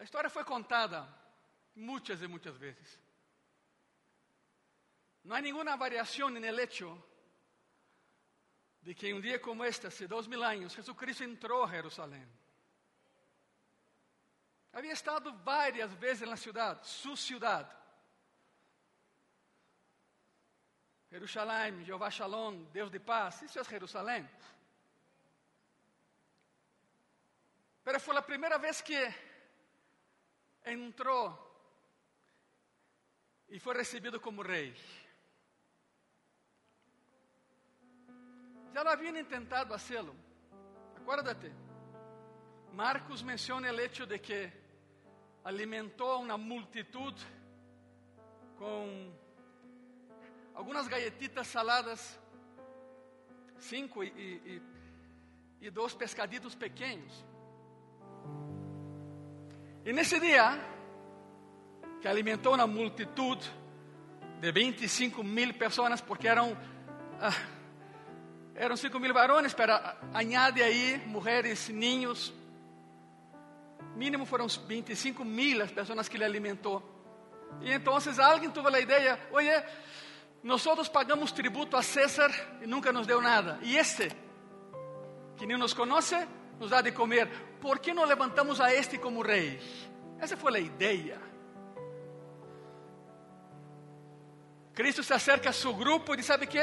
A história foi contada muitas e muitas vezes. Não há nenhuma variação no hecho de que um dia como este, hace dois mil anos, Jesucristo entrou a Jerusalém. Havia estado várias vezes na cidade, sua cidade. Jerusalém, Jeová Shalom, Deus de paz, isso é Jerusalém. Mas foi a primeira vez que entrou e foi recebido como rei. Já lo haviam intentado hacerlo. Acuérdate. Marcos menciona el hecho de que alimentou uma multitud com algumas galletitas saladas, cinco e, e, e dois pescaditos pequenos. E nesse dia, que alimentou uma multitud de 25 mil pessoas, porque eram, ah, eram 5 mil varones, para añade aí mulheres, ninhos, mínimo foram 25 mil as pessoas que ele alimentou. E então alguém teve a ideia: oye, nós pagamos tributo a César e nunca nos deu nada. E este, que nem nos conhece, nos dá de comer. Por que não levantamos a este como rei? Essa foi a ideia. Cristo se acerca a seu grupo e diz: Sabe que?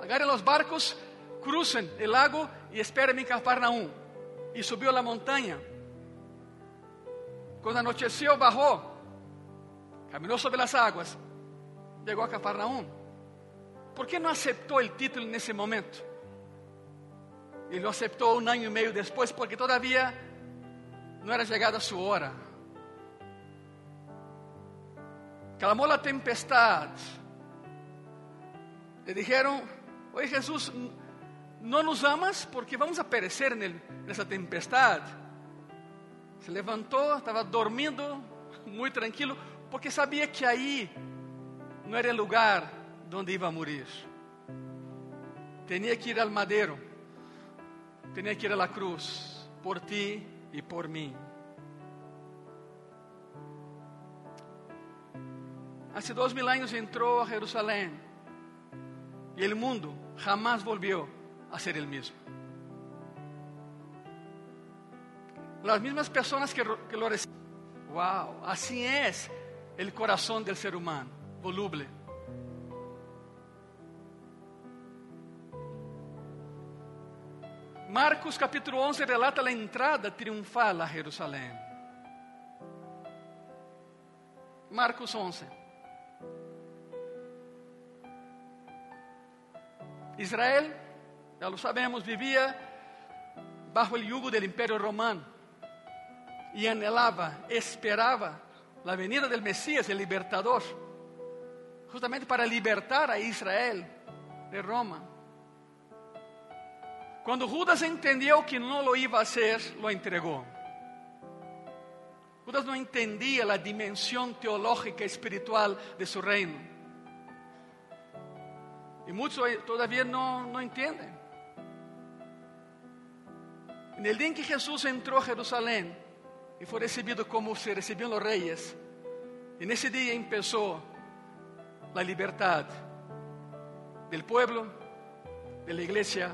Agarrem os barcos, cruzem o lago e esperem em Cafarnaum. E subiu a montanha. Quando anoiteceu, barrou, caminhou sobre as águas, chegou a Cafarnaum. ¿Por que não aceitou o título nesse momento? E lo aceitou um ano e meio depois, porque todavia não era chegada a sua hora. Clamou a tempestade. Le dijeron: Oye Jesús, não nos amas porque vamos a perecer nessa tempestade. Se levantou, estava dormindo, muito tranquilo, porque sabia que aí não era lugar onde ia morir. Tinha que ir ao madeiro, tinha que ir à cruz, por ti e por mim. Há dois mil anos entrou a Jerusalém e o mundo jamás volviu a ser o mesmo. las mismas personas que lo reciben. Wow, así es el corazón del ser humano, voluble. Marcos capítulo 11 relata a entrada triunfal a Jerusalém. Marcos 11. Israel, já lo sabemos, vivia bajo el yugo del imperio romano y anhelaba, esperaba la venida del Mesías, el libertador, justamente para libertar a Israel de Roma. Cuando Judas entendió que no lo iba a hacer, lo entregó. Judas no entendía la dimensión teológica y espiritual de su reino. Y muchos todavía no, no entienden. En el día en que Jesús entró a Jerusalén, e foi recebido como se recebiam os reis. E nesse dia começou a liberdade do povo, da igreja,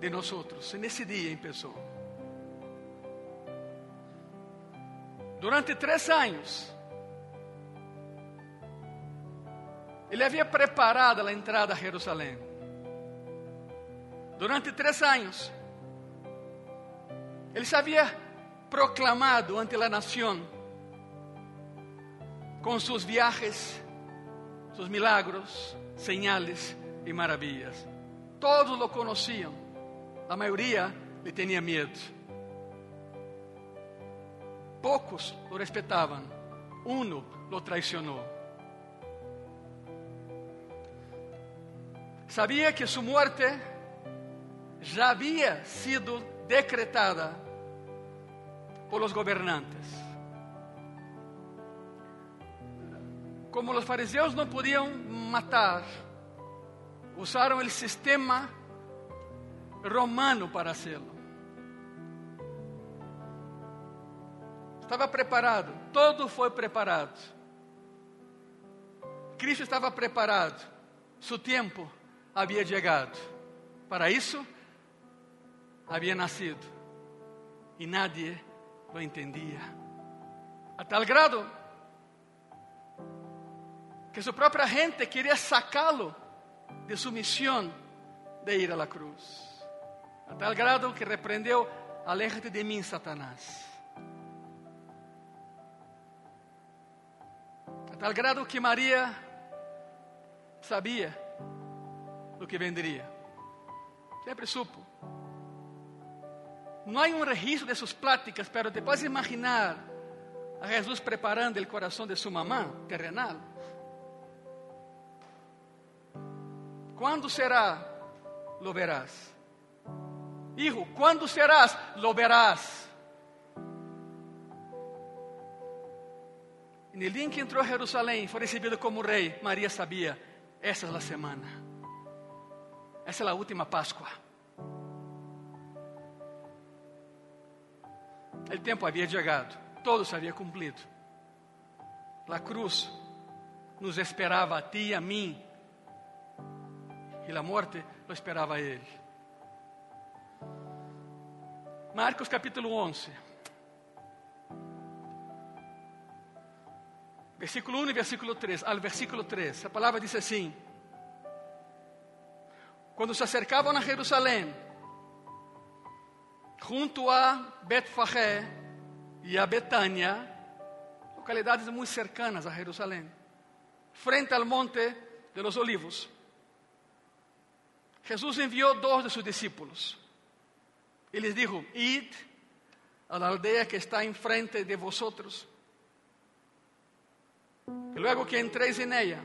de nós outros. E nesse dia começou. Durante três anos, ele havia preparado a entrada a Jerusalém. Durante três anos, ele sabia proclamado ante la nación con sus viajes, sus milagros, señales y maravillas. Todos lo conocían, la mayoría le tenía miedo. Pocos lo respetaban, uno lo traicionó. Sabía que su muerte ya había sido decretada por los gobernantes. Como los fariseos no podían matar, usaron el sistema romano para hacerlo. estava preparado, todo foi preparado. Cristo estava preparado, seu tempo havia chegado. Para isso, havia nascido e nadie lo entendia. A tal grado que sua própria gente queria sacá-lo de sua missão de ir la cruz. A tal grado que repreendeu: Aléjate de mim, Satanás. A tal grado que Maria sabia o que vendria. Sempre supo. Não há um registro de suas pláticas, pero te puedes imaginar a Jesus preparando o coração de sua mamã terrenal. Quando será? Lo verás. Hijo, quando serás? Lo verás. E que entrou a Jerusalém, foi recebido como rei, Maria sabia, essa é a semana. Essa é a última Páscoa. O tempo havia chegado, todo se havia cumprido. A cruz nos esperava a ti e a mim, e a morte lo esperava a ele. Marcos capítulo 11. Versículo 1 e versículo 3, al versículo 3. A palavra diz assim: Quando se acercavam a Jerusalém, junto a Betfagé e a Betânia, localidades muito cercanas a Jerusalém, frente ao monte de los olivos, Jesus enviou dois de seus discípulos e lhes dijo: Id a la aldea que está enfrente de vosotros, y luego que entréis en ella,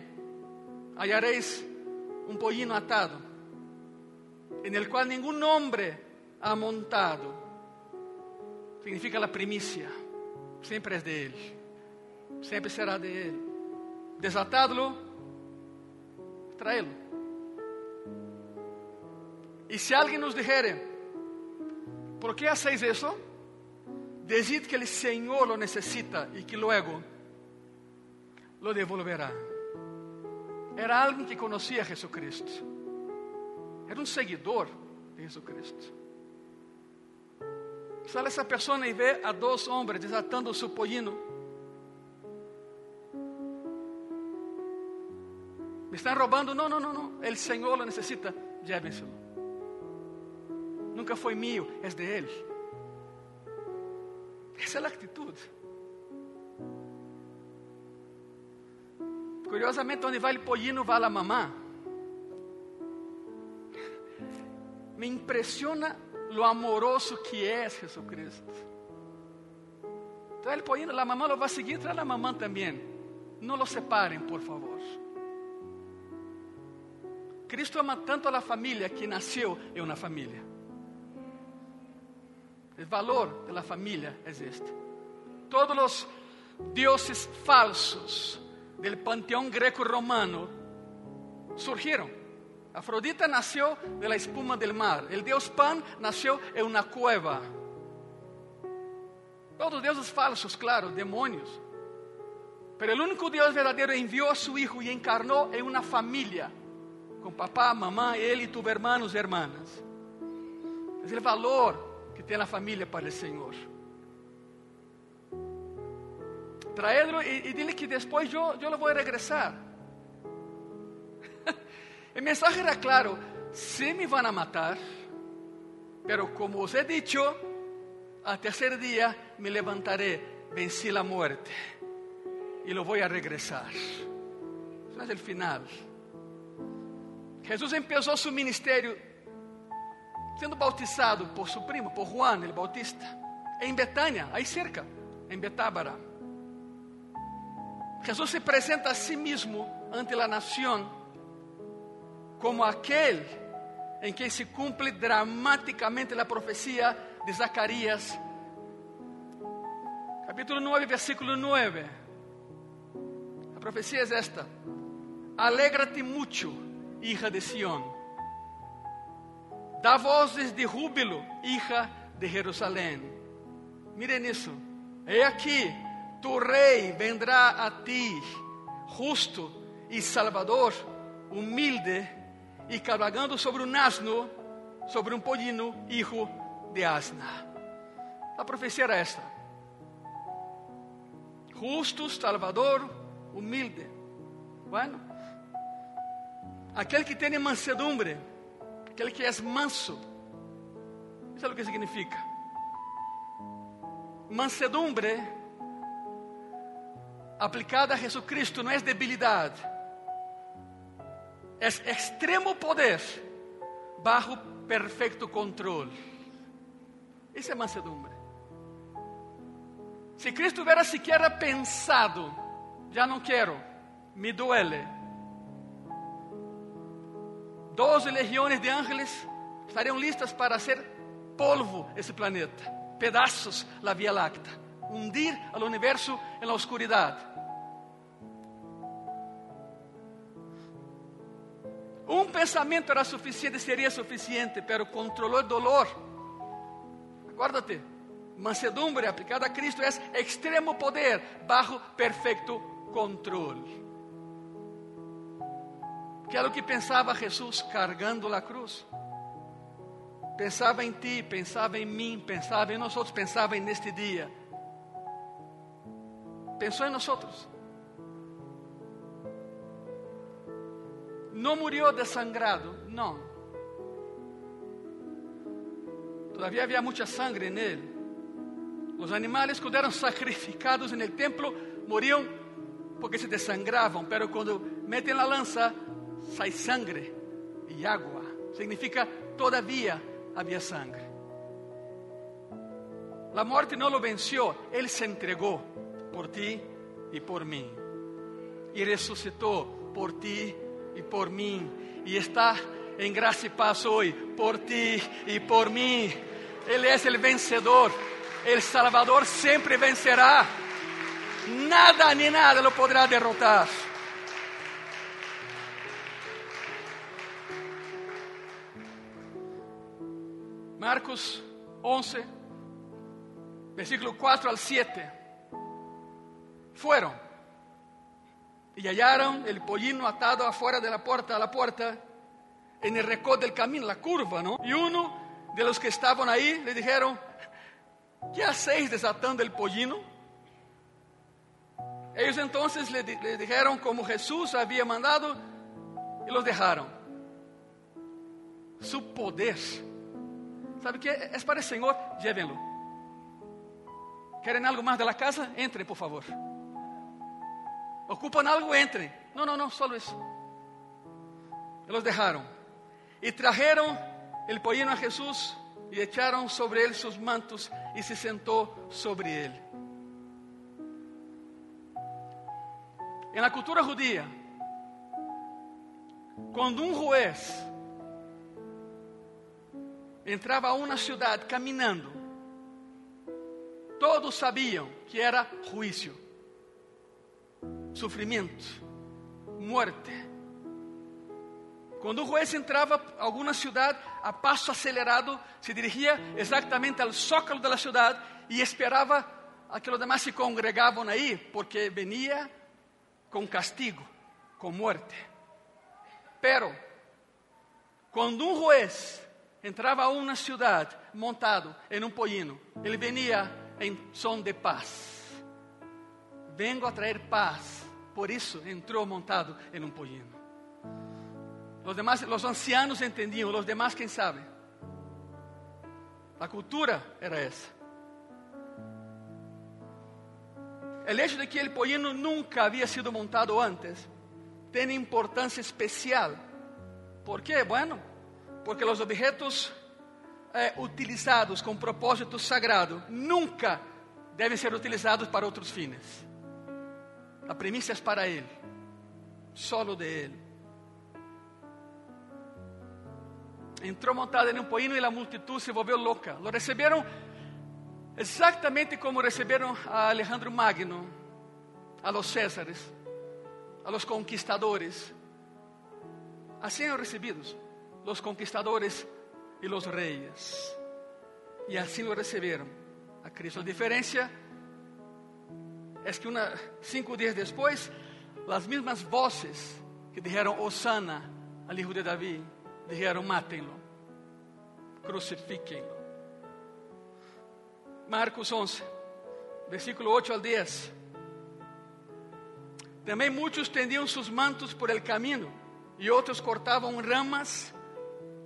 hallaréis un pollino atado, en el cual ningún hombre ha montado. Significa la primicia, siempre es de Él, siempre será de Él. Desatadlo, traelo. Y si alguien nos dijere, ¿por qué hacéis eso? Decid que el Señor lo necesita y que luego lo devolverá. Era alguien que conocía a Jesucristo. Era un seguidor de Jesucristo. Sale essa pessoa e vê a dois homens desatando seu pollino. Me estão roubando? Não, não, não, não. O Senhor lo necessita. Llévenselo. Nunca foi mío, é de Ele. Essa é a atitude. Curiosamente, onde vai o pollino, vai a mamã. Me impressiona lo amoroso que é Jesucristo. Trae el pollino, la mamá lo va a seguir, trae la mamá también. No lo separen, por favor. Cristo ama tanto a la familia que nasceu em uma família. O valor da família é este. Todos os dioses falsos del panteão greco-romano surgiram. Afrodita nació de la espuma del mar. El dios Pan nació en una cueva. Todos dioses falsos, claro, demonios. Pero el único Dios verdadero envió a su Hijo y encarnó en una familia, con papá, mamá, él y tus hermanos y hermanas. Es el valor tiene la familia para el Señor. Traedlo y, y dile que después yo, yo lo voy a regresar. O mensaje era claro: se me vão matar, pero como os he dicho, al tercer dia me levantaré, venci a muerte e lo voy a regresar. Isso é o final. Jesus começou seu ministério sendo bautizado por seu primo, por Juan el Bautista, em Betânia, aí cerca, em Betábara. Jesus se apresenta a si mesmo ante a nação como aquel en que se cumple dramáticamente la profecía de Zacarías, capítulo 9, versículo 9. La profecía es esta: Alégrate mucho, hija de Sión. Da voces de júbilo, hija de Jerusalén. Miren eso. He aquí, tu rei vendrá a ti, justo e salvador, humilde e cabalgando sobre um asno, sobre um pollino, hijo de asna. A profecia era esta: justo, salvador, humilde. Bueno, aquele que tem mansedumbre, aquele que é manso, isso é o que significa. Mansedumbre aplicada a Jesucristo não é debilidade, é extremo poder bajo perfeito controle. Isso é mansedumbre. Se Cristo hubiera sequer pensado, já não quero, me duele. Doze legiões de ángeles estariam listas para ser polvo esse planeta, pedaços la Via Láctea, hundir al universo en la. Um pensamento era suficiente, seria suficiente, pero controlou o dolor. Acuérdate, mansedumbre aplicada a Cristo é extremo poder bajo perfeito controle. Que era o que pensava Jesus cargando a cruz. Pensava em ti, pensava em mim, pensava em nós outros, pensava neste dia. Pensou em nós outros. Não murió desangrado, não. Todavía havia muita sangre nele. Os animais, quando eram sacrificados no templo, moriam porque se desangravam, pero quando metem na lança, sai sangre e água. Significa todavia havia sangre. A morte não lo venció, ele se entregou por ti e por mim. E ressuscitou por ti e por mim. E está em graça e paz hoje, por ti e por mim. Ele é o vencedor. El Salvador sempre vencerá. Nada ni nada lo podrá derrotar. Marcos 11, versículo 4 al 7. Fueron y hallaron el pollino atado afuera de la puerta a la puerta, en el recodo del camino, la curva, ¿no? Y uno de los que estaban ahí le dijeron, ¿qué hacéis desatando el pollino? Ellos entonces le, dijeron como Jesús había mandado y los dejaron. Su poder. ¿Sabe qué? Es para el Señor, llévenlo. ¿Quieren algo más de la casa? Entren, por favor. ¿Ocupan algo? Entren. No, no, no, solo eso. Y los dejaron. Y trajeron el pollino a Jesús y echaron sobre él sus mantos y se sentó sobre él. En la cultura judía, cuando un juez entrava a uma cidade caminhando, todos sabiam que era juízo, sofrimento, morte. Quando o juez entrava a alguma cidade, a passo acelerado, se dirigia exatamente ao zócalo da cidade e esperava que os demais se congregavam aí, porque venia com castigo, com morte. Pero, quando um juez entrava a uma cidade montado em um pollino, ele venia em som de paz. Vengo a trazer paz. Por isso entrou montado em um pollino. Los demás, los ancianos entendiam, los demás, quem sabe. A cultura era essa. O hecho de que o pollino nunca havia sido montado antes tem importância especial. ¿Por quê? Bueno, porque os objetos eh, utilizados com propósito sagrado nunca devem ser utilizados para outros fines. A premissa é para Ele, solo de Ele. Entrou montado em um poino e a multitud se volveu louca. Lo receberam exatamente como receberam a Alejandro Magno, a los Césares, a los conquistadores. Assim eram recebidos los conquistadores e los reyes. E assim lo receberam a Cristo. A diferença es que una, cinco días después, las mismas voces que dijeron Osana al hijo de David, dijeron mátenlo, crucifíquenlo. Marcos 11, versículo 8 al 10. Também muitos tendiam seus mantos por el camino e outros cortavam ramas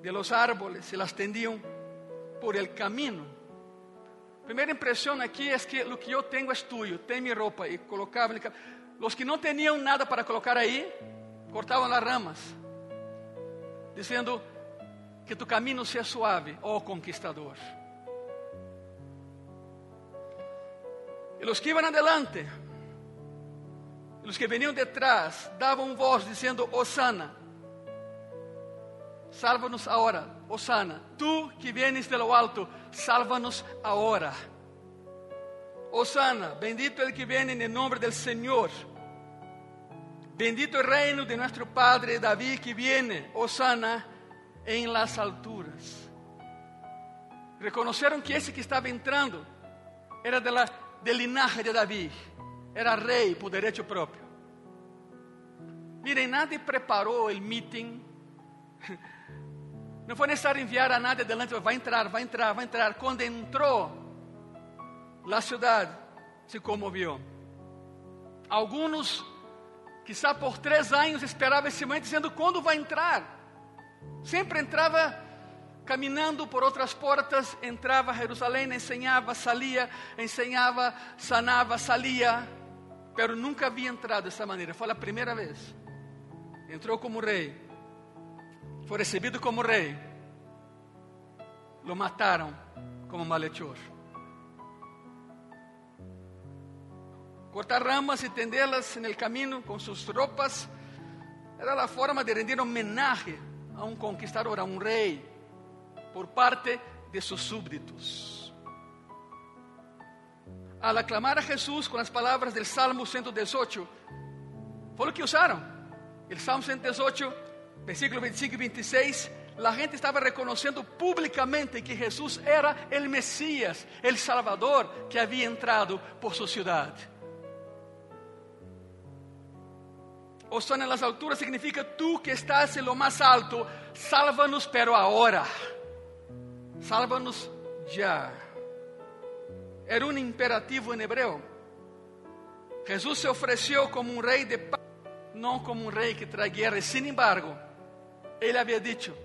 de los árboles e las tendiam por el camino. Primeira impressão aqui é que o que eu tenho é tuyo, tem minha roupa e colocava. Os que não tinham nada para colocar aí, cortavam as ramas, dizendo que tu caminho seja suave, oh conquistador. E os que iam adelante, os que veniam detrás, davam voz dizendo: Osana, salva-nos agora, Osana, tu que vienes de lo alto, salva-nos agora. Osana, bendito el que viene en el nombre del Señor. Bendito el reino de nuestro Padre David que viene, Osana, en las alturas. Reconocieron que ese que estaba entrando era de la, del linaje de David, era rey por derecho propio. Miren, nadie preparó el meeting. Não foi necessário enviar a nadie adelante, vai entrar, vai entrar, vai entrar. Quando entrou, a cidade se comoveu. Alguns, quizá por três anos, esperavam esse momento, dizendo: quando vai entrar? Sempre entrava caminhando por outras portas, entrava a Jerusalém, ensinava, salia, ensinava, sanava, salia, pero nunca havia entrado dessa maneira. Foi a primeira vez. Entrou como rei foi recebido como rei, lo mataram como malhechor. Cortar ramas e tenderlas en el camino com suas roupas era a forma de rendir homenaje a um conquistador, a um rei, por parte de seus súbditos. Al aclamar a Jesús con las palabras del Salmo 118, fue lo que usaron. El Salmo 118 versículo 25 y 26, la gente estaba reconociendo públicamente que Jesús era el Mesías, el Salvador que había entrado por su ciudad. Osana en las alturas significa tú que estás en lo más alto, sálvanos pero ahora. Sálvanos ya. Era un imperativo en hebreo. Jesús se ofreció como un rey de paz, no como un rey que trae guerra. Sin embargo, ele havia dicho: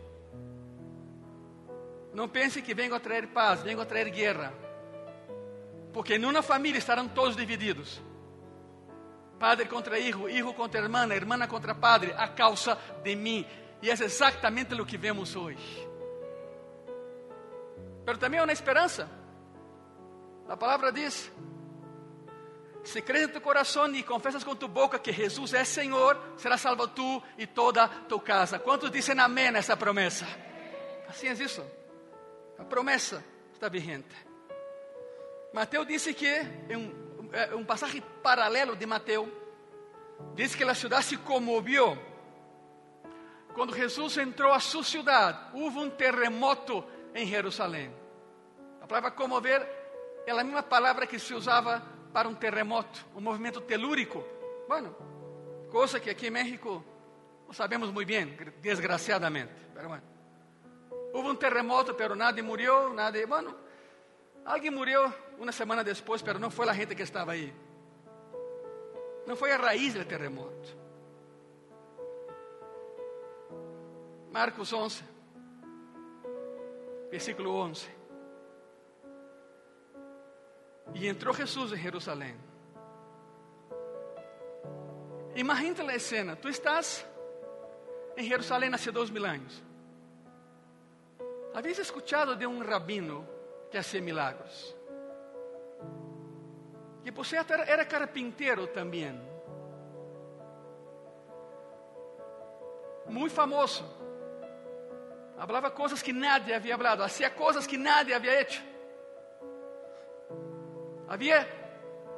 Não pense que vengo a trazer paz, vengo a trazer guerra. Porque em uma família estarão todos divididos. Padre contra hijo, hijo contra hermana, hermana contra padre, a causa de mim. E é exatamente o que vemos hoje. Mas também há uma esperança. A palavra diz: Se crees en tu corazón y confesas con tu boca que Jesús es Señor, serás salvo tú y toda tu casa. ¿Cuántos dicen amén a esa promesa? Assim é isso. A promessa está vigente. Mateus disse que, em um, é, um passagem paralelo de Mateus, diz que a cidade se comoviu. Quando Jesus entrou a sua cidade, houve um terremoto em Jerusalém. A palavra comover é a mesma palavra que se usava para um terremoto, um movimento telúrico. Bueno, coisa que aqui em México não sabemos muito bem, desgraciadamente. Pero bueno. Houve um terremoto, pero nadie murió, nadie. Bueno, alguém morreu uma semana depois, pero não foi a gente que estava aí. Não foi a raiz do terremoto. Marcos 11, versículo 11. E entrou Jesus em Jerusalém. Imagina a cena: tu estás em Jerusalém há dois mil anos. Havias escuchado de um rabino que hacía milagros. Que por cierto era, era carpinteiro também. Muito famoso. Hablava coisas que nadie havia hablado, hacía coisas que nadie havia hecho. Havia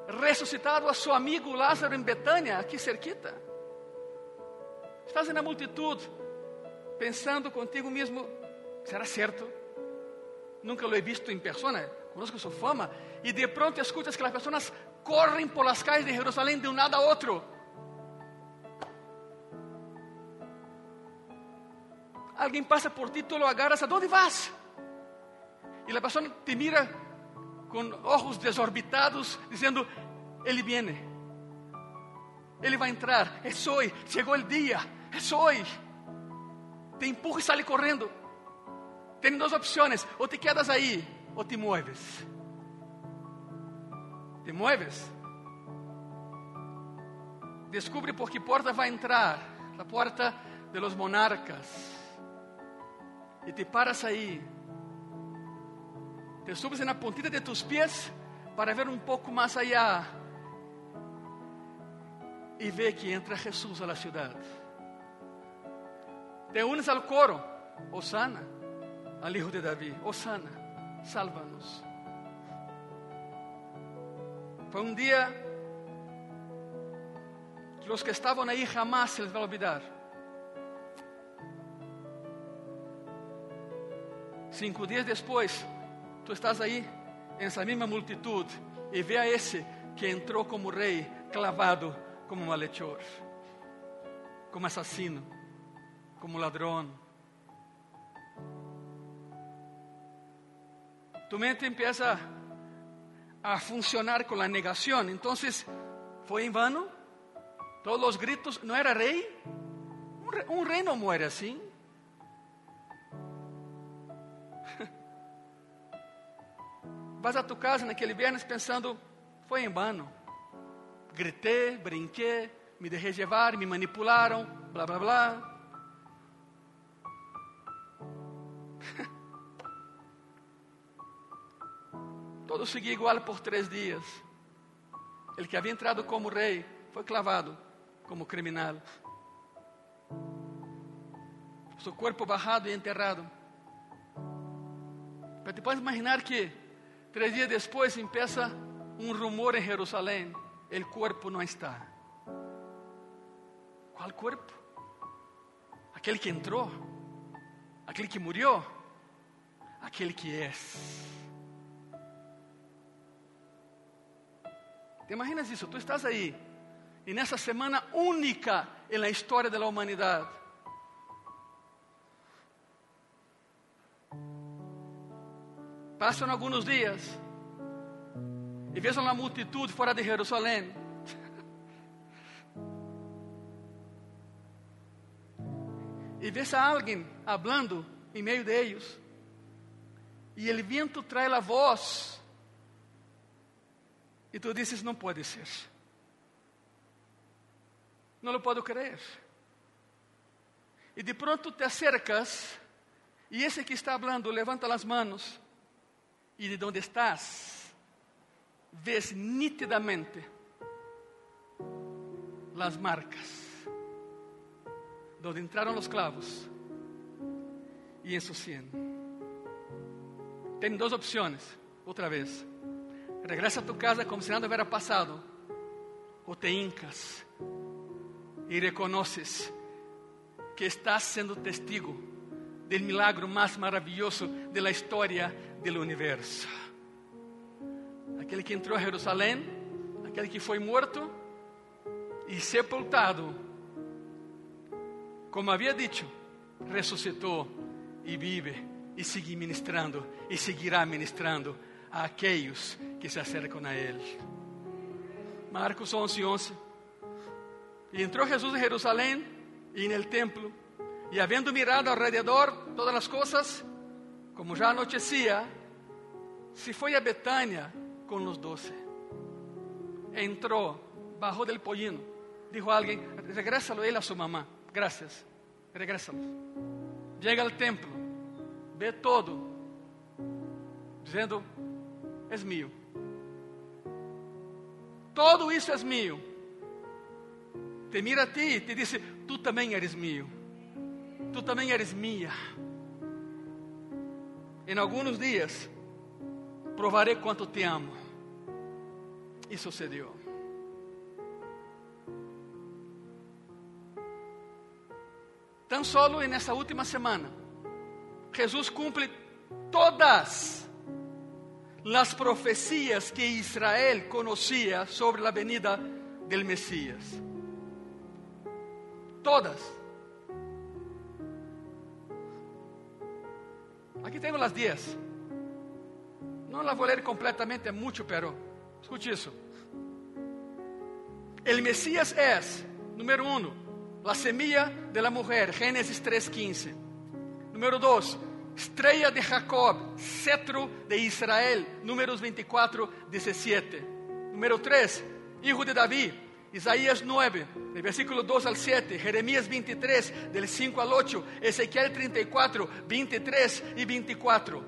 ressuscitado a seu amigo Lázaro em Betânia, aqui cerquita. Estás na multitud, pensando contigo mesmo: será certo? Nunca lo he visto em persona, conozco sua fama, e de pronto escutas que as pessoas correm por las calles de Jerusalém de um lado a outro. Alguém passa por ti, tu lo agarras, ¿a dónde vas? E a pessoa te mira com ojos desorbitados, dizendo: Ele viene, Ele vai entrar, é hoje, chegou o dia, é hoje. Te empuja e sale correndo. Tem duas opções: ou te quedas aí, ou te mueves. Te mueves. Descubre por que porta vai entrar, a porta de los monarcas. E te paras aí te subes na puntita de tus pies para ver um pouco mais allá e ver que entra Jesus a la ciudad. Te unes al coro, Osana, al hijo de David, Osana, sálvanos. Foi um dia que os que estavam aí jamás se les vai olvidar. Cinco dias depois, tu estás aí, nessa mesma multitud, e vê a esse que entrou como rei, clavado como malhechor, como assassino, como ladrão. Tu mente empieza a funcionar com a negação. Então, foi em vano. Todos os gritos, não era rei, um rei não muere assim. Vas a tu casa naquele viernes pensando, foi em vano. Gritei, brinquei, me deixei levar, me manipularam, blá blá blá. Todo seguia igual por três dias. Ele que havia entrado como rei foi clavado como criminal. Seu corpo barrado e enterrado. Te pode imaginar que Três dias depois empieza um rumor em Jerusalém: o corpo não está. Qual corpo? Aquele que entrou? Aquele que morreu? Aquele que é. Te imaginas? Tu estás aí, e nessa semana única na história da Passam alguns dias e vejam uma multitud fora de Jerusalém. E vês a alguém hablando em meio de eles. E o vento traz a voz. E tu dizes: Não pode ser. Não lo puedo crer. E de pronto te acercas. E esse que está hablando levanta as manos e de onde estás, ves nitidamente as marcas donde entraram os clavos e em su sien. Tem duas opções, outra vez. Regresa a tu casa como se nada hubiera passado, ou te hincas e reconoces que estás sendo testigo del milagro mais maravilhoso de la historia do universo. Aquele que entrou a Jerusalém, aquele que foi morto e sepultado, como havia dito, ressuscitou e vive e sigue ministrando e seguirá ministrando a aqueles que se acercam a Ele. Marcos 11, 11. E entrou Jesus em Jerusalém e no templo e havendo mirado alrededor todas as coisas, como já anoitecia, se foi a Betânia com os doze. Entrou, bajou del pollino, dijo a alguém: regrésalo ele a sua mamá. Gracias, regrésalo. Chega ao templo, vê todo, dizendo: é meu. Todo isso é meu. Te mira a ti e te diz: tu também eres meu tu também eres minha. Em alguns dias, provarei quanto te amo. E sucedeu. Tão solo nessa última semana, Jesus cumpre todas las profecías que Israel conocía sobre la venida del Mesías. Todas. Aquí tengo las diez. No las voy a leer completamente, mucho, pero escuche eso. El Mesías es, número uno, la semilla de la mujer, Génesis 3.15. Número dos, estrella de Jacob, cetro de Israel, números 24, 17. Número 3, hijo de David, Isaías 9, del versículo 2 al 7, Jeremías 23, del 5 al 8, Ezequiel 34, 23 y 24.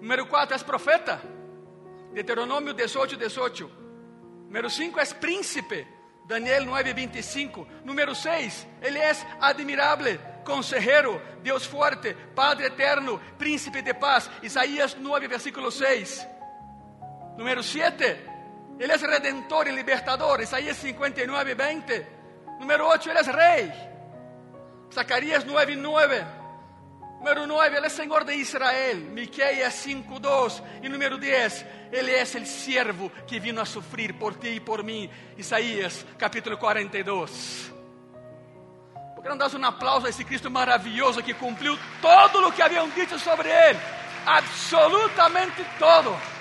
Número 4 es profeta, Deuteronômio 18, 18. Número 5 es príncipe, Daniel 9, 25. Número 6, ele es admirable, consejero, Deus fuerte, Padre eterno, príncipe de paz. Isaías 9, versículo 6. Número 7, Ele é redentor e libertador. Isaías 59, 20. Número 8, Ele é rei. Zacarias 9, 9. Número 9, Ele é Senhor de Israel. Miqueias 5, 2. E número 10, Ele é o siervo que vino a sofrer por ti e por mim. Isaías capítulo 42. Por que não das um aplauso a esse Cristo maravilhoso que cumpriu todo o que haviam dito sobre Ele? Absolutamente todo.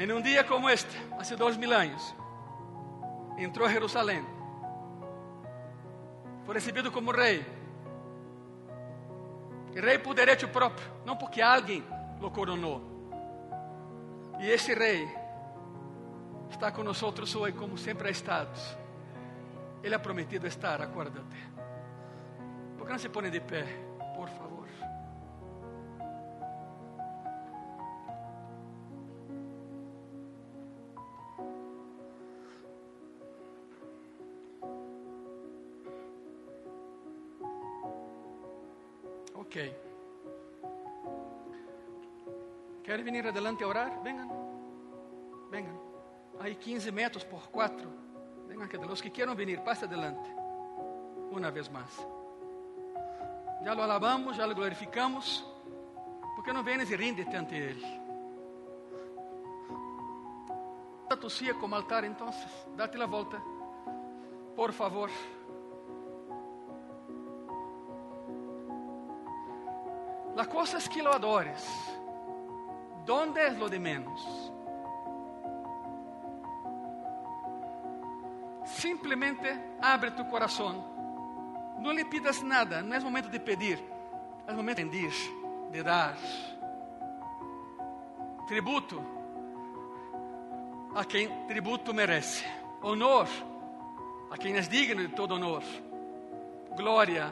Em um dia como este, há dois mil anos, entrou a Jerusalém, foi recebido como rei, rei por direito próprio, não porque alguém o coronou. E esse rei está conosco hoje, como sempre ha estado. Ele ha prometido estar, acuérdate. Por que não se põe de pé, Ok. ¿Quieren venir adelante a orar? Vengan. Vengan. Hay 15 metros por 4. Vengan, que de los que quieran venir, pase adelante. Una vez más. Já lo alabamos, já lo glorificamos. ¿Por que não vienes e ríndete ante Ele? A tu como altar, entonces. Date la volta. Por favor. La cosa es que lo adores. ¿Dónde es lo de menos? Simplesmente abre tu coração. Não lhe pidas nada. Não é momento de pedir. É momento de pedir, de dar. Tributo a quem tributo merece. Honor a quem é digno de todo honor. Glória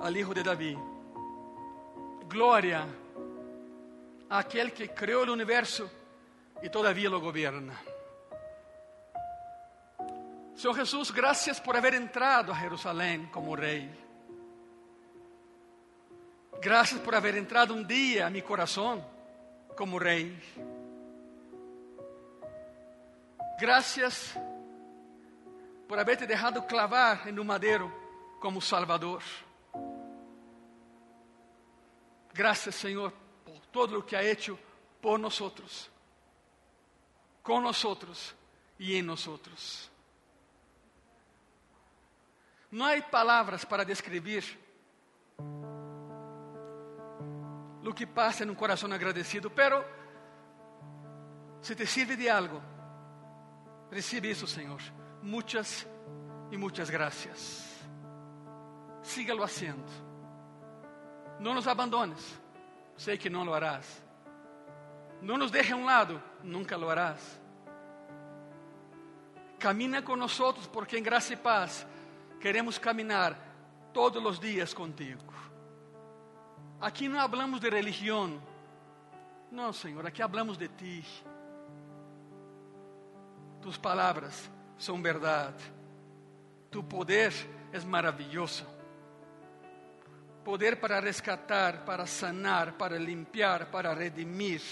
al Hijo de Davi. Glória àquele que criou o universo e todavia lo governa. Senhor Jesus, graças por haver entrado a Jerusalém como rei. Graças por haver entrado um dia a meu coração como rei. Graças por haber te deixado clavar um madeiro como Salvador. Gracias, Señor, por todo lo que ha hecho por nosotros, con nosotros y en nosotros. No hay palabras para describir lo que pasa en un corazón agradecido, pero si te sirve de algo, recibe eso, Señor. Muchas y muchas gracias. Sígalo haciendo. Não nos abandones, sei que não lo harás. Não nos deje a um lado, nunca lo harás. Camina nós, porque em graça e paz queremos caminhar todos os dias contigo. Aqui não hablamos de religião, não, Senhor, aqui hablamos de ti. Tus palavras são verdade, tu poder é maravilhoso poder para rescatar, para sanar, para limpiar, para redimir.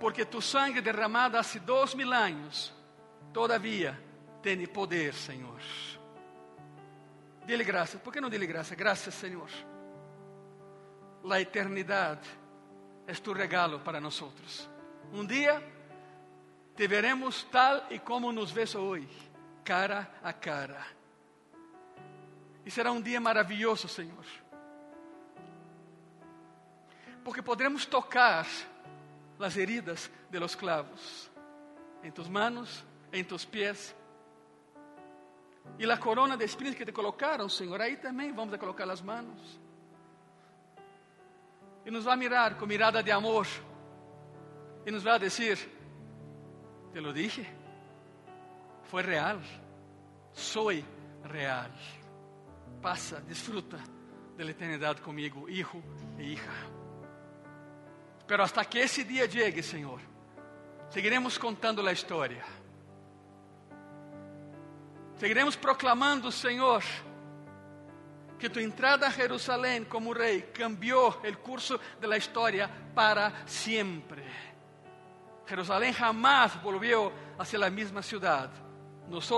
Porque tu sangue derramado há dois mil anos, todavia tem poder, Senhor. Dile graças. Por que não dile graças? Graças, Senhor. A eternidade é tu regalo para nós. Um dia te veremos tal e como nos ves hoje, cara a cara. E será um dia maravilhoso, Senhor. Porque podremos tocar as heridas de los clavos em tus manos, em tus pies. E a corona de espinas que te colocaram, Senhor, aí também vamos a colocar as manos. E nos vai mirar com mirada de amor. E nos vai dizer: Te lo dije, foi real, soy real. Passa, desfruta da eternidade comigo, hijo e hija. Pero hasta que esse dia chegue, Senhor, seguiremos contando a história. Seguiremos proclamando, Senhor, que tu entrada a Jerusalém como rei cambiou o curso da história para sempre. Jerusalém jamás volvió a ser a mesma cidade. Nós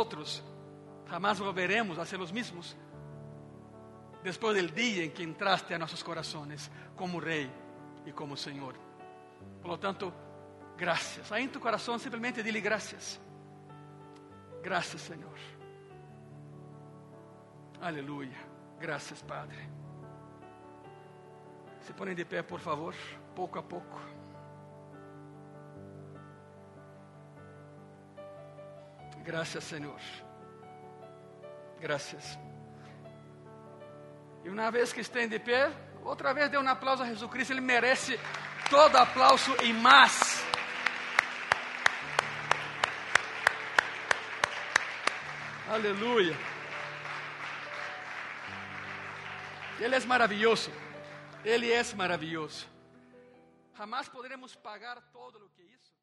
jamás volveremos a ser os mesmos depois do dia em que entraste a nossos corações como rei e como Senhor. Por lo tanto, graças. Aí em tu coração simplesmente dile graças. Graças, Senhor. Aleluia. Graças, Padre. Se põem de pé, por favor, pouco a pouco. Graças, Senhor. Graças. E uma vez que estén de pé, outra vez dê um aplauso a Jesus Cristo, Ele merece todo aplauso e mais. Aleluia. Ele é maravilhoso. Ele é maravilhoso. Jamás poderemos pagar todo o que isso.